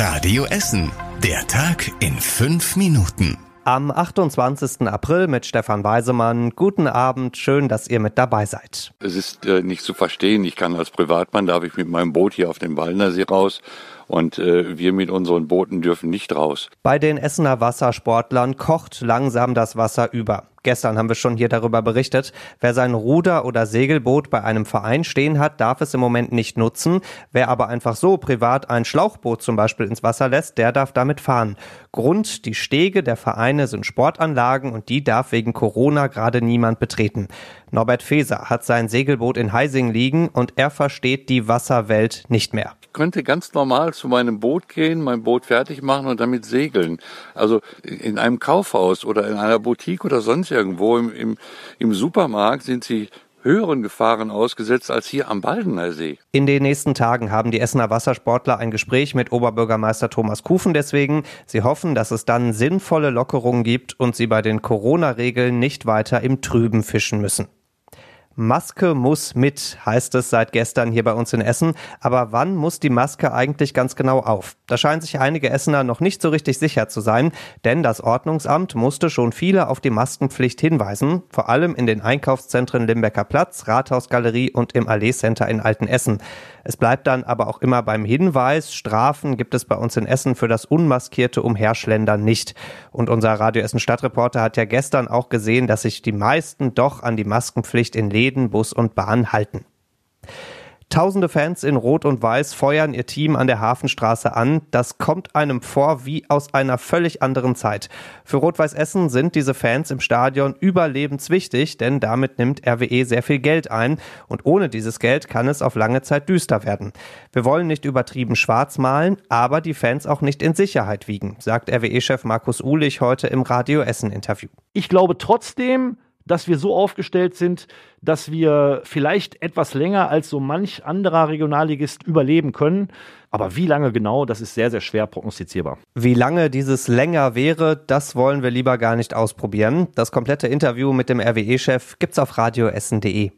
Radio Essen. Der Tag in fünf Minuten. Am 28. April mit Stefan Weisemann. Guten Abend, schön, dass ihr mit dabei seid. Es ist äh, nicht zu verstehen. Ich kann als Privatmann, darf ich mit meinem Boot hier auf dem Wallnersee raus und äh, wir mit unseren Booten dürfen nicht raus. Bei den Essener Wassersportlern kocht langsam das Wasser über. Gestern haben wir schon hier darüber berichtet. Wer sein Ruder- oder Segelboot bei einem Verein stehen hat, darf es im Moment nicht nutzen. Wer aber einfach so privat ein Schlauchboot zum Beispiel ins Wasser lässt, der darf damit fahren. Grund, die Stege der Vereine sind Sportanlagen und die darf wegen Corona gerade niemand betreten. Norbert Feser hat sein Segelboot in Heising liegen und er versteht die Wasserwelt nicht mehr. Ich könnte ganz normal zu meinem Boot gehen, mein Boot fertig machen und damit segeln. Also in einem Kaufhaus oder in einer Boutique oder sonst irgendwo im, im, im Supermarkt sind sie höheren Gefahren ausgesetzt als hier am Baldener See. In den nächsten Tagen haben die Essener Wassersportler ein Gespräch mit Oberbürgermeister Thomas Kufen deswegen. Sie hoffen, dass es dann sinnvolle Lockerungen gibt und sie bei den Corona-Regeln nicht weiter im Trüben fischen müssen. Maske muss mit, heißt es seit gestern hier bei uns in Essen. Aber wann muss die Maske eigentlich ganz genau auf? Da scheinen sich einige Essener noch nicht so richtig sicher zu sein, denn das Ordnungsamt musste schon viele auf die Maskenpflicht hinweisen, vor allem in den Einkaufszentren Limbecker Platz, Rathausgalerie und im Allee Center in Altenessen. Es bleibt dann aber auch immer beim Hinweis, Strafen gibt es bei uns in Essen für das unmaskierte Umherschlendern nicht. Und unser Radio Essen Stadtreporter hat ja gestern auch gesehen, dass sich die meisten doch an die Maskenpflicht in Läden Läden, Bus und Bahn halten. Tausende Fans in Rot und Weiß feuern ihr Team an der Hafenstraße an. Das kommt einem vor wie aus einer völlig anderen Zeit. Für Rot-Weiß Essen sind diese Fans im Stadion überlebenswichtig, denn damit nimmt RWE sehr viel Geld ein und ohne dieses Geld kann es auf lange Zeit düster werden. Wir wollen nicht übertrieben schwarz malen, aber die Fans auch nicht in Sicherheit wiegen, sagt RWE-Chef Markus Uhlich heute im Radio Essen Interview. Ich glaube trotzdem, dass wir so aufgestellt sind, dass wir vielleicht etwas länger als so manch anderer Regionalligist überleben können. Aber wie lange genau, das ist sehr, sehr schwer prognostizierbar. Wie lange dieses länger wäre, das wollen wir lieber gar nicht ausprobieren. Das komplette Interview mit dem RWE-Chef gibt's auf radioessen.de.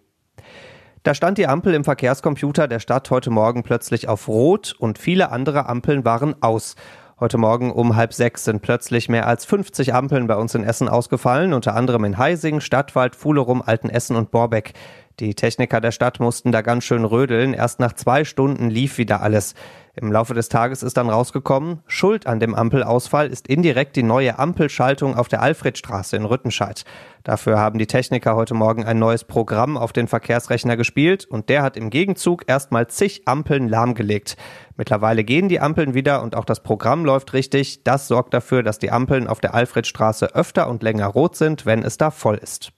Da stand die Ampel im Verkehrscomputer der Stadt heute Morgen plötzlich auf Rot und viele andere Ampeln waren aus. Heute Morgen um halb sechs sind plötzlich mehr als 50 Ampeln bei uns in Essen ausgefallen, unter anderem in Heising, Stadtwald, Fuhlerum, Altenessen und Borbeck. Die Techniker der Stadt mussten da ganz schön rödeln. Erst nach zwei Stunden lief wieder alles. Im Laufe des Tages ist dann rausgekommen, Schuld an dem Ampelausfall ist indirekt die neue Ampelschaltung auf der Alfredstraße in Rüttenscheid. Dafür haben die Techniker heute Morgen ein neues Programm auf den Verkehrsrechner gespielt und der hat im Gegenzug erstmal zig Ampeln lahmgelegt. Mittlerweile gehen die Ampeln wieder und auch das Programm läuft richtig. Das sorgt dafür, dass die Ampeln auf der Alfredstraße öfter und länger rot sind, wenn es da voll ist.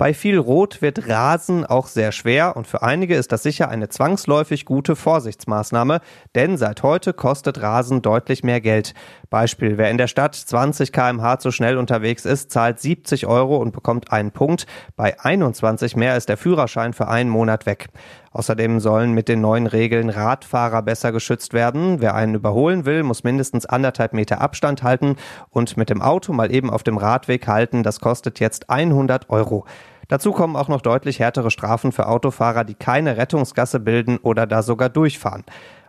Bei viel Rot wird Rasen auch sehr schwer und für einige ist das sicher eine zwangsläufig gute Vorsichtsmaßnahme, denn seit heute kostet Rasen deutlich mehr Geld. Beispiel, wer in der Stadt 20 kmh zu schnell unterwegs ist, zahlt 70 Euro und bekommt einen Punkt. Bei 21 mehr ist der Führerschein für einen Monat weg. Außerdem sollen mit den neuen Regeln Radfahrer besser geschützt werden. Wer einen überholen will, muss mindestens anderthalb Meter Abstand halten und mit dem Auto mal eben auf dem Radweg halten. Das kostet jetzt 100 Euro. Dazu kommen auch noch deutlich härtere Strafen für Autofahrer, die keine Rettungsgasse bilden oder da sogar durchfahren.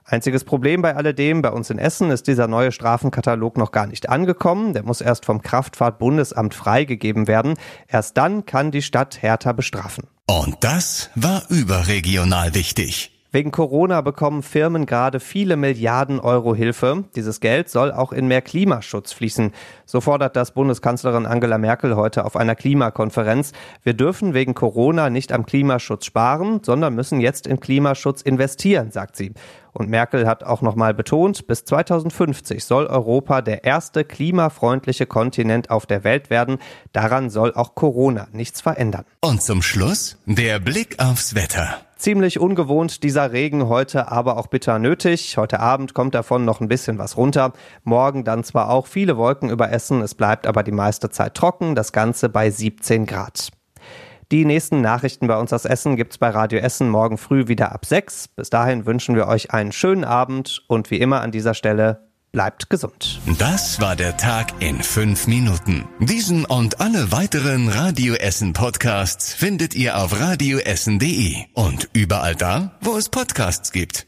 Einziges Problem bei alledem, bei uns in Essen ist dieser neue Strafenkatalog noch gar nicht angekommen. Der muss erst vom Kraftfahrtbundesamt freigegeben werden. Erst dann kann die Stadt härter bestrafen. Und das war überregional wichtig. Wegen Corona bekommen Firmen gerade viele Milliarden Euro Hilfe. Dieses Geld soll auch in mehr Klimaschutz fließen. So fordert das Bundeskanzlerin Angela Merkel heute auf einer Klimakonferenz. Wir dürfen wegen Corona nicht am Klimaschutz sparen, sondern müssen jetzt in Klimaschutz investieren, sagt sie. Und Merkel hat auch nochmal betont, bis 2050 soll Europa der erste klimafreundliche Kontinent auf der Welt werden. Daran soll auch Corona nichts verändern. Und zum Schluss der Blick aufs Wetter. Ziemlich ungewohnt dieser Regen heute, aber auch bitter nötig. Heute Abend kommt davon noch ein bisschen was runter. Morgen dann zwar auch viele Wolken über Essen, es bleibt aber die meiste Zeit trocken, das Ganze bei 17 Grad. Die nächsten Nachrichten bei uns aus Essen gibt's bei Radio Essen morgen früh wieder ab 6. Bis dahin wünschen wir euch einen schönen Abend und wie immer an dieser Stelle bleibt gesund. Das war der Tag in fünf Minuten. Diesen und alle weiteren Radio Essen Podcasts findet ihr auf radioessen.de und überall da, wo es Podcasts gibt.